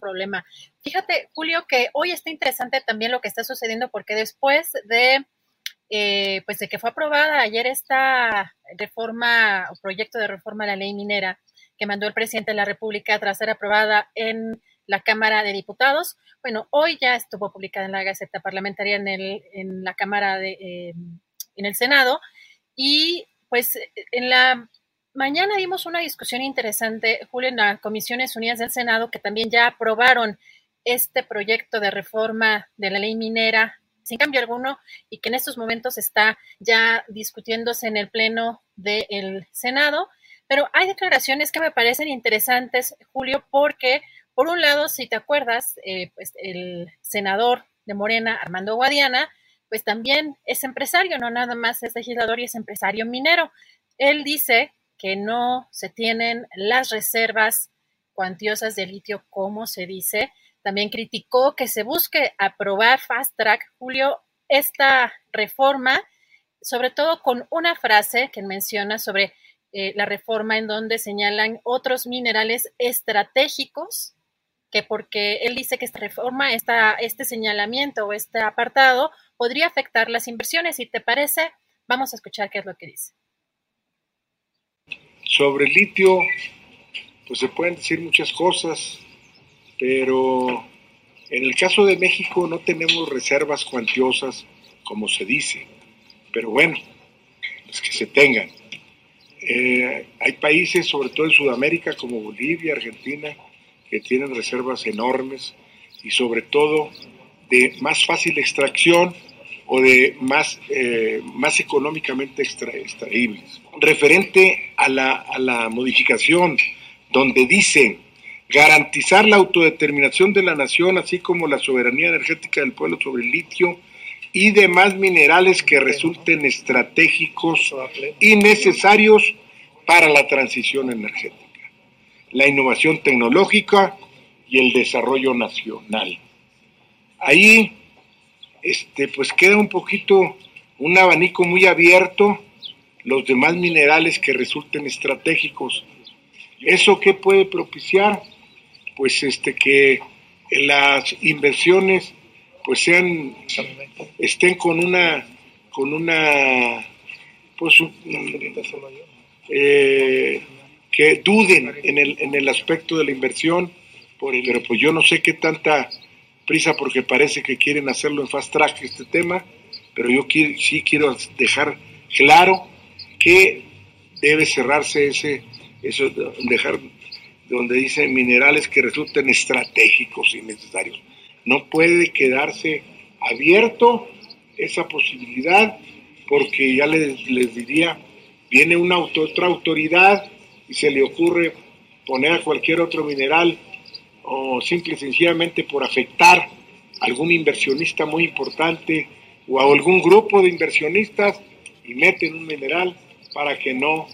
Problema. Fíjate, Julio, que hoy está interesante también lo que está sucediendo porque después de, eh, pues de que fue aprobada ayer esta reforma o proyecto de reforma a la ley minera que mandó el presidente de la República tras ser aprobada en la Cámara de Diputados. Bueno, hoy ya estuvo publicada en la Gaceta Parlamentaria en, el, en la Cámara de, eh, en el Senado y pues en la Mañana dimos una discusión interesante, Julio, en las Comisiones Unidas del Senado, que también ya aprobaron este proyecto de reforma de la ley minera sin cambio alguno y que en estos momentos está ya discutiéndose en el Pleno del Senado. Pero hay declaraciones que me parecen interesantes, Julio, porque por un lado, si te acuerdas, eh, pues el senador de Morena, Armando Guadiana, pues también es empresario, no nada más es legislador y es empresario minero. Él dice que no se tienen las reservas cuantiosas de litio, como se dice. También criticó que se busque aprobar fast track, Julio, esta reforma, sobre todo con una frase que menciona sobre eh, la reforma en donde señalan otros minerales estratégicos, que porque él dice que esta reforma, esta, este señalamiento o este apartado podría afectar las inversiones. Si te parece, vamos a escuchar qué es lo que dice. Sobre el litio, pues se pueden decir muchas cosas, pero en el caso de México no tenemos reservas cuantiosas, como se dice, pero bueno, es que se tengan. Eh, hay países, sobre todo en Sudamérica, como Bolivia, Argentina, que tienen reservas enormes y sobre todo de más fácil extracción o de más, eh, más económicamente extraíbles. Referente a la, a la modificación, donde dice garantizar la autodeterminación de la nación, así como la soberanía energética del pueblo sobre el litio y demás minerales que resulten estratégicos y necesarios para la transición energética, la innovación tecnológica y el desarrollo nacional. Ahí este, pues queda un poquito un abanico muy abierto, los demás minerales que resulten estratégicos. ¿Eso qué puede propiciar? Pues este, que las inversiones pues sean, estén con una, con una, pues, eh, que duden en el, en el aspecto de la inversión, pero pues yo no sé qué tanta prisa porque parece que quieren hacerlo en fast track este tema, pero yo sí quiero dejar claro que debe cerrarse ese, eso, dejar donde dice minerales que resulten estratégicos y necesarios. No puede quedarse abierto esa posibilidad porque ya les, les diría, viene una otra autoridad y se le ocurre poner a cualquier otro mineral o simple y sencillamente por afectar a algún inversionista muy importante o a algún grupo de inversionistas y meten un mineral para que no,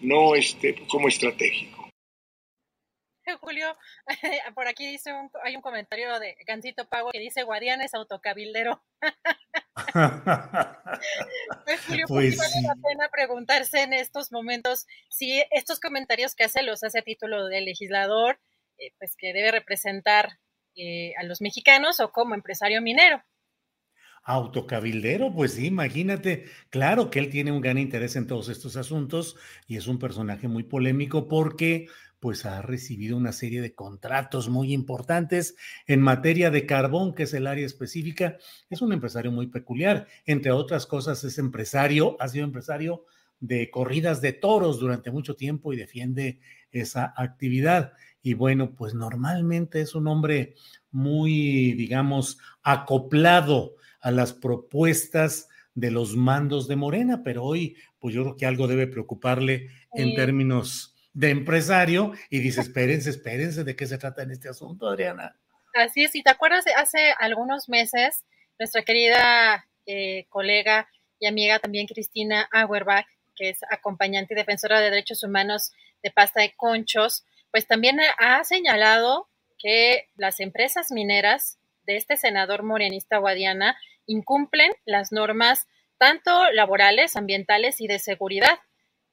no esté como estratégico. Julio, por aquí dice hay un comentario de Gancito Pago que dice Guadiana es autocabildero. pues Julio, pues vale la pena preguntarse en estos momentos si estos comentarios que hace los hace a título de legislador eh, pues que debe representar eh, a los mexicanos o como empresario minero. Autocabildero, pues sí, imagínate, claro que él tiene un gran interés en todos estos asuntos y es un personaje muy polémico porque pues ha recibido una serie de contratos muy importantes en materia de carbón, que es el área específica. Es un empresario muy peculiar. Entre otras cosas, es empresario, ha sido empresario de corridas de toros durante mucho tiempo y defiende esa actividad. Y bueno, pues normalmente es un hombre muy, digamos, acoplado a las propuestas de los mandos de Morena, pero hoy, pues yo creo que algo debe preocuparle en términos de empresario y dice, espérense, espérense, ¿de qué se trata en este asunto, Adriana? Así es, y te acuerdas, hace algunos meses, nuestra querida eh, colega y amiga también Cristina Auerbach, que es acompañante y defensora de derechos humanos de pasta de conchos, pues también ha señalado que las empresas mineras de este senador morenista Guadiana incumplen las normas tanto laborales, ambientales y de seguridad.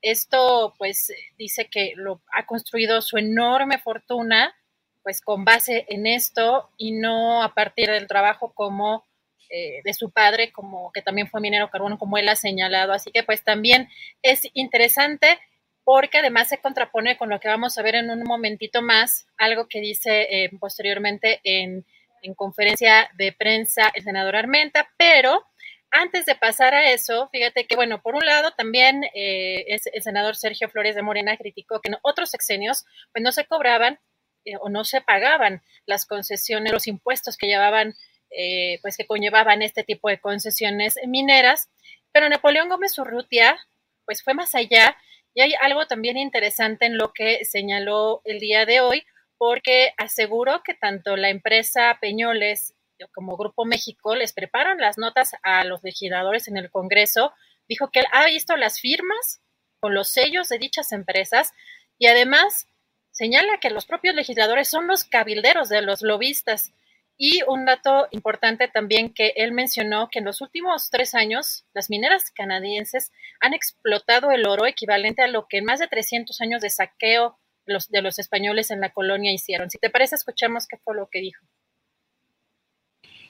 Esto, pues, dice que lo ha construido su enorme fortuna, pues, con base en esto y no a partir del trabajo como eh, de su padre, como que también fue minero carbono, como él ha señalado. Así que, pues, también es interesante porque además se contrapone con lo que vamos a ver en un momentito más, algo que dice eh, posteriormente en, en conferencia de prensa el senador Armenta, pero antes de pasar a eso, fíjate que, bueno, por un lado también eh, el senador Sergio Flores de Morena criticó que en otros sexenios pues no se cobraban eh, o no se pagaban las concesiones, los impuestos que llevaban, eh, pues que conllevaban este tipo de concesiones mineras, pero Napoleón Gómez Urrutia pues fue más allá y hay algo también interesante en lo que señaló el día de hoy, porque aseguró que tanto la empresa Peñoles como Grupo México les preparan las notas a los legisladores en el Congreso, dijo que él ha visto las firmas con los sellos de dichas empresas y además señala que los propios legisladores son los cabilderos de los lobistas. Y un dato importante también que él mencionó que en los últimos tres años las mineras canadienses han explotado el oro equivalente a lo que en más de 300 años de saqueo los, de los españoles en la colonia hicieron. Si te parece, escuchemos qué fue lo que dijo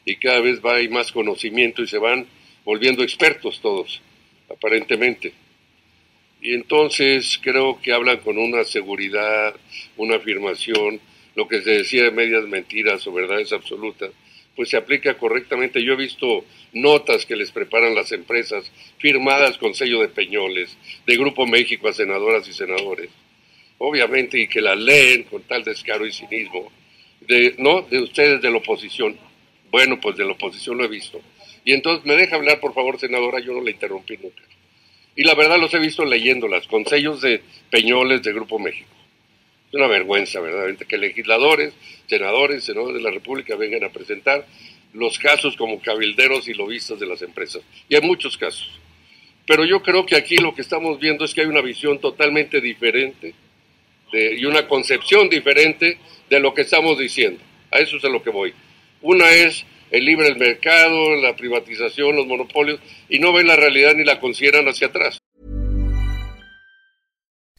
y cada vez va hay más conocimiento y se van volviendo expertos todos, aparentemente. Y entonces creo que hablan con una seguridad, una afirmación, lo que se decía de medias mentiras o verdades absolutas, pues se aplica correctamente. Yo he visto notas que les preparan las empresas, firmadas con sello de Peñoles, de Grupo México a senadoras y senadores, obviamente, y que las leen con tal descaro y cinismo, no de ustedes de la oposición, bueno, pues de la oposición lo he visto. Y entonces, ¿me deja hablar, por favor, senadora? Yo no la interrumpí nunca. Y la verdad los he visto leyéndolas, con sellos de Peñoles de Grupo México. Una vergüenza, verdaderamente, que legisladores, senadores, senadores de la República vengan a presentar los casos como cabilderos y lobistas de las empresas. Y hay muchos casos. Pero yo creo que aquí lo que estamos viendo es que hay una visión totalmente diferente y una concepción diferente de lo que estamos diciendo. A eso es a lo que voy. Una es el libre mercado, la privatización, los monopolios, y no ven la realidad ni la consideran hacia atrás.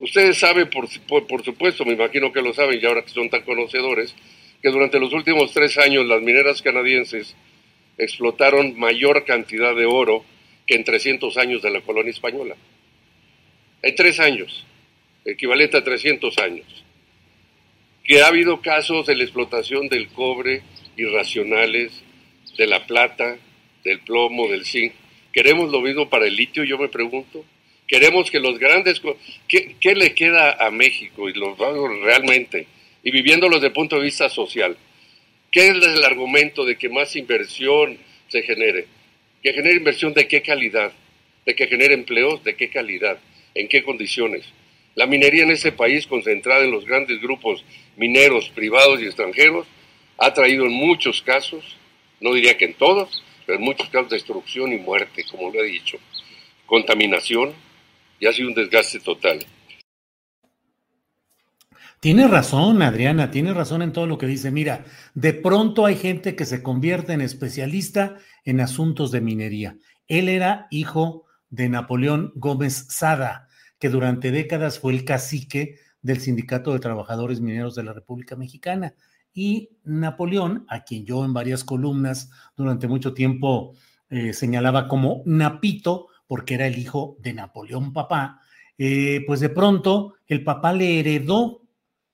Ustedes saben, por, por, supuesto, me imagino que lo saben, y ahora que son tan conocedores, que durante los últimos tres años las mineras canadienses explotaron mayor cantidad de oro que en 300 años de la colonia española. En tres años. equivalente a 300 años. Que ha habido casos de la explotación del cobre irracionales, de la plata, del plomo, del zinc. ¿Queremos lo mismo para el litio? Yo me pregunto. Queremos que los grandes... ¿Qué, qué le queda a México? Y los realmente, y viviéndolo desde el punto de vista social. ¿Qué es el argumento de que más inversión se genere? Que genere inversión de qué calidad, de que genere empleos de qué calidad, en qué condiciones. La minería en ese país, concentrada en los grandes grupos mineros privados y extranjeros, ha traído en muchos casos, no diría que en todos, pero en muchos casos destrucción y muerte, como lo he dicho, contaminación y ha sido un desgaste total. Tiene razón, Adriana, tiene razón en todo lo que dice. Mira, de pronto hay gente que se convierte en especialista en asuntos de minería. Él era hijo de Napoleón Gómez Sada, que durante décadas fue el cacique del Sindicato de Trabajadores Mineros de la República Mexicana. Y Napoleón, a quien yo en varias columnas durante mucho tiempo eh, señalaba como Napito, porque era el hijo de Napoleón papá, eh, pues de pronto el papá le heredó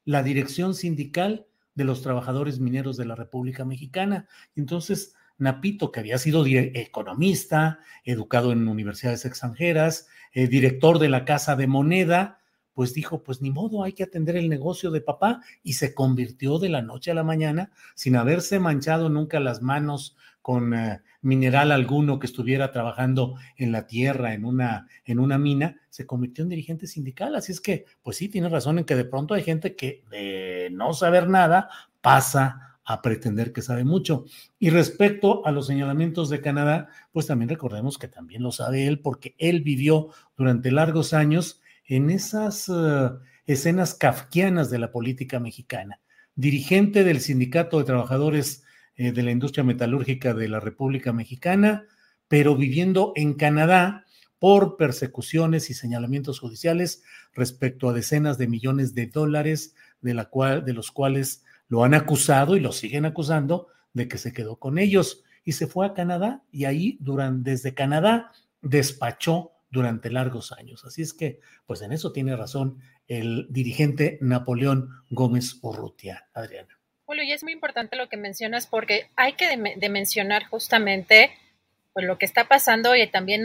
la dirección sindical de los trabajadores mineros de la República Mexicana. Entonces, Napito, que había sido economista, educado en universidades extranjeras, eh, director de la Casa de Moneda, pues dijo, pues ni modo, hay que atender el negocio de papá y se convirtió de la noche a la mañana, sin haberse manchado nunca las manos con eh, mineral alguno que estuviera trabajando en la tierra, en una, en una mina, se convirtió en dirigente sindical. Así es que, pues sí, tiene razón en que de pronto hay gente que de no saber nada pasa a pretender que sabe mucho. Y respecto a los señalamientos de Canadá, pues también recordemos que también lo sabe él porque él vivió durante largos años en esas eh, escenas kafkianas de la política mexicana. Dirigente del Sindicato de Trabajadores eh, de la industria metalúrgica de la República Mexicana, pero viviendo en Canadá por persecuciones y señalamientos judiciales respecto a decenas de millones de dólares de, los cuales lo han acusado y lo siguen acusando de que se quedó con ellos y se fue a Canadá y ahí desde Canadá despachó durante largos años. Así es que, pues en eso tiene razón el dirigente Napoleón Gómez Urrutia, Adriana. Julio, y es muy importante lo que mencionas porque hay que de, mencionar justamente pues, lo que está pasando y también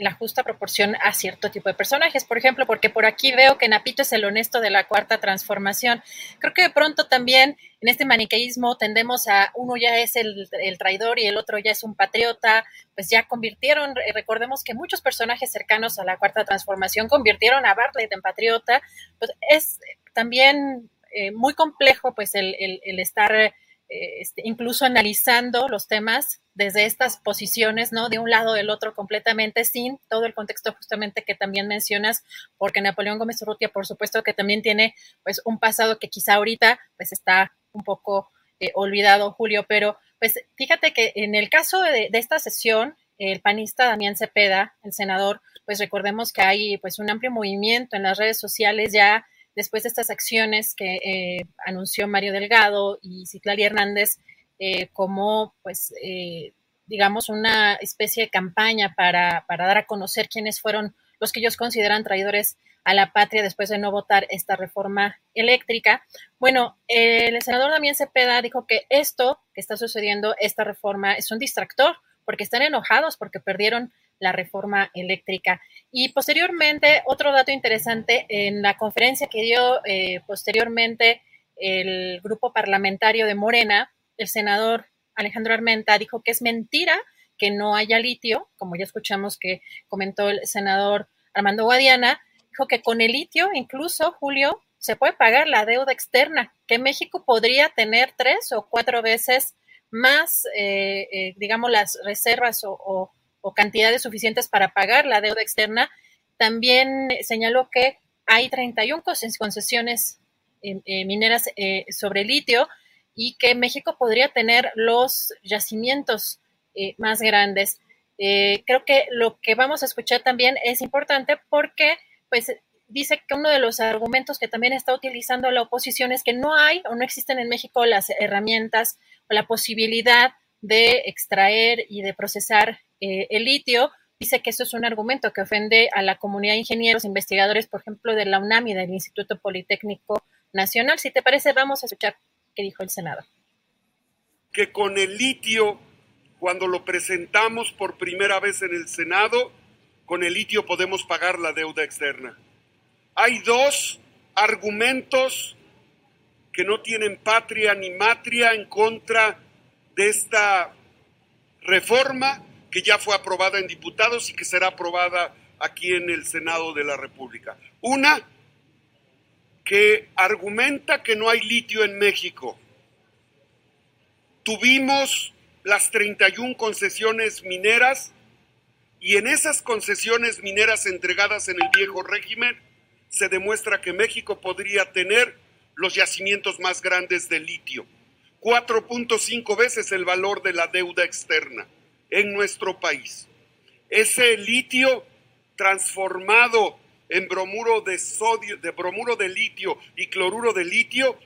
la justa proporción a cierto tipo de personajes. Por ejemplo, porque por aquí veo que Napito es el honesto de la cuarta transformación. Creo que de pronto también en este maniqueísmo tendemos a uno ya es el, el traidor y el otro ya es un patriota. Pues ya convirtieron, recordemos que muchos personajes cercanos a la cuarta transformación convirtieron a Bartlett en patriota. Pues es también eh, muy complejo pues el, estar eh, este, incluso analizando los temas desde estas posiciones, ¿no? De un lado del otro completamente sin todo el contexto justamente que también mencionas, porque Napoleón Gómez Urrutia, por supuesto que también tiene pues un pasado que quizá ahorita pues está un poco eh, olvidado, Julio, pero pues fíjate que en el caso de, de esta sesión, el panista Damián Cepeda, el senador, pues recordemos que hay pues un amplio movimiento en las redes sociales ya después de estas acciones que eh, anunció Mario Delgado y Ciclari Hernández eh, como, pues, eh, digamos, una especie de campaña para, para, dar a conocer quiénes fueron los que ellos consideran traidores a la patria después de no votar esta reforma eléctrica. Bueno, el senador Damián Cepeda dijo que esto que está sucediendo, esta reforma, es un distractor porque están enojados porque perdieron la reforma eléctrica. Y posteriormente, otro dato interesante, en la conferencia que dio eh, posteriormente el grupo parlamentario de Morena, el senador Alejandro Armenta dijo que es mentira que no haya litio, como ya escuchamos que comentó el senador Armando Guadiana, dijo que con el litio, incluso, Julio, se puede pagar la deuda externa, que México podría tener tres o cuatro veces más, eh, eh, digamos, las reservas o o cantidades suficientes para pagar la deuda externa. También señaló que hay 31 concesiones eh, eh, mineras eh, sobre litio y que México podría tener los yacimientos más grandes. creo que lo que vamos a escuchar también es importante porque pues dice que uno de los argumentos que también está utilizando la oposición es que no hay o no existen en México las herramientas o la posibilidad de extraer y de procesar eh, el litio, dice que eso es un argumento que ofende a la comunidad de ingenieros, investigadores, por ejemplo, de la UNAM y del Instituto Politécnico Nacional. Si te parece, vamos a escuchar qué dijo el Senado. Que con el litio, cuando lo presentamos por primera vez en el Senado, con el litio podemos pagar la deuda externa. Hay dos argumentos que no tienen patria ni matria en contra de esta reforma que ya fue aprobada en diputados y que será aprobada aquí en el Senado de la República. Una, que argumenta que no hay litio en México. Tuvimos las 31 concesiones mineras y en esas concesiones mineras entregadas en el viejo régimen se demuestra que México podría tener los yacimientos más grandes de litio, 4.5 veces el valor de la deuda externa en nuestro país. Ese litio transformado en bromuro de sodio, de bromuro de litio y cloruro de litio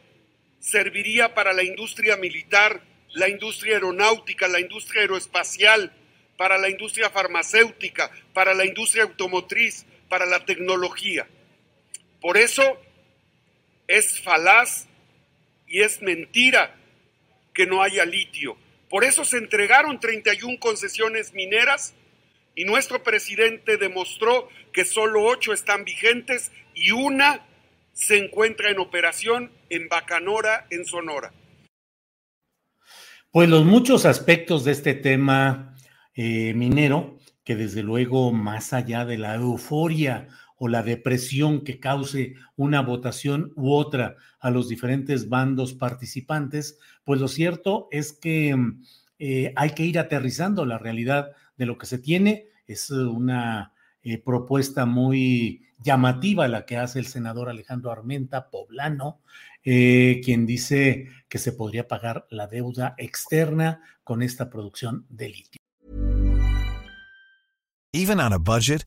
serviría para la industria militar, la industria aeronáutica, la industria aeroespacial, para la industria farmacéutica, para la industria automotriz, para la tecnología. Por eso es falaz y es mentira que no haya litio. Por eso se entregaron 31 concesiones mineras y nuestro presidente demostró que solo ocho están vigentes y una se encuentra en operación en Bacanora, en Sonora. Pues los muchos aspectos de este tema eh, minero, que desde luego más allá de la euforia o la depresión que cause una votación u otra a los diferentes bandos participantes, pues lo cierto es que eh, hay que ir aterrizando la realidad de lo que se tiene. Es una eh, propuesta muy llamativa la que hace el senador Alejandro Armenta, poblano, eh, quien dice que se podría pagar la deuda externa con esta producción de litio. Even on a budget,